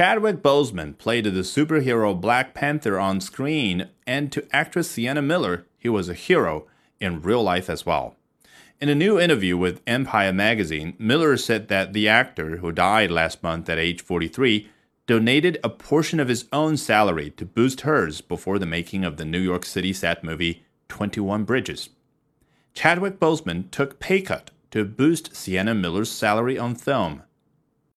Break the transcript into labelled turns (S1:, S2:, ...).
S1: Chadwick Boseman played the superhero Black Panther on screen, and to actress Sienna Miller, he was a hero in real life as well. In a new interview with Empire magazine, Miller said that the actor, who died last month at age 43, donated a portion of his own salary to boost hers before the making of the New York City set movie 21 Bridges. Chadwick Boseman took pay cut to boost Sienna Miller's salary on film.